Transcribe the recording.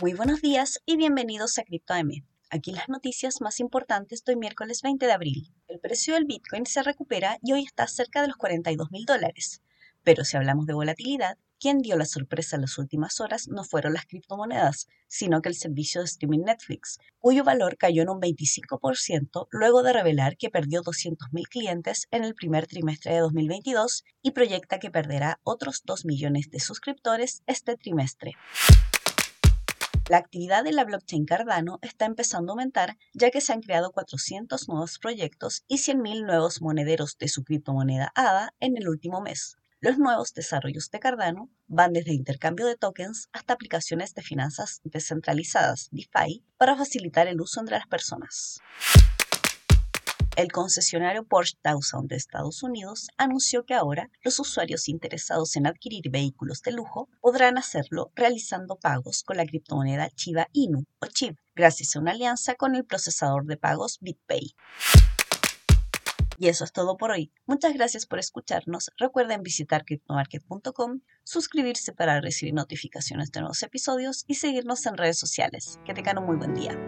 Muy buenos días y bienvenidos a CryptoM. Aquí las noticias más importantes de hoy miércoles 20 de abril. El precio del Bitcoin se recupera y hoy está cerca de los 42 mil dólares. Pero si hablamos de volatilidad, quien dio la sorpresa en las últimas horas no fueron las criptomonedas, sino que el servicio de streaming Netflix, cuyo valor cayó en un 25% luego de revelar que perdió 200.000 clientes en el primer trimestre de 2022 y proyecta que perderá otros 2 millones de suscriptores este trimestre. La actividad de la blockchain Cardano está empezando a aumentar ya que se han creado 400 nuevos proyectos y 100.000 nuevos monederos de su criptomoneda ADA en el último mes. Los nuevos desarrollos de Cardano van desde intercambio de tokens hasta aplicaciones de finanzas descentralizadas, DeFi, para facilitar el uso entre las personas. El concesionario Porsche Towson de Estados Unidos anunció que ahora los usuarios interesados en adquirir vehículos de lujo podrán hacerlo realizando pagos con la criptomoneda Chiba Inu o CHIB, gracias a una alianza con el procesador de pagos BitPay. Y eso es todo por hoy. Muchas gracias por escucharnos. Recuerden visitar cryptomarket.com, suscribirse para recibir notificaciones de nuevos episodios y seguirnos en redes sociales. Que tengan un muy buen día.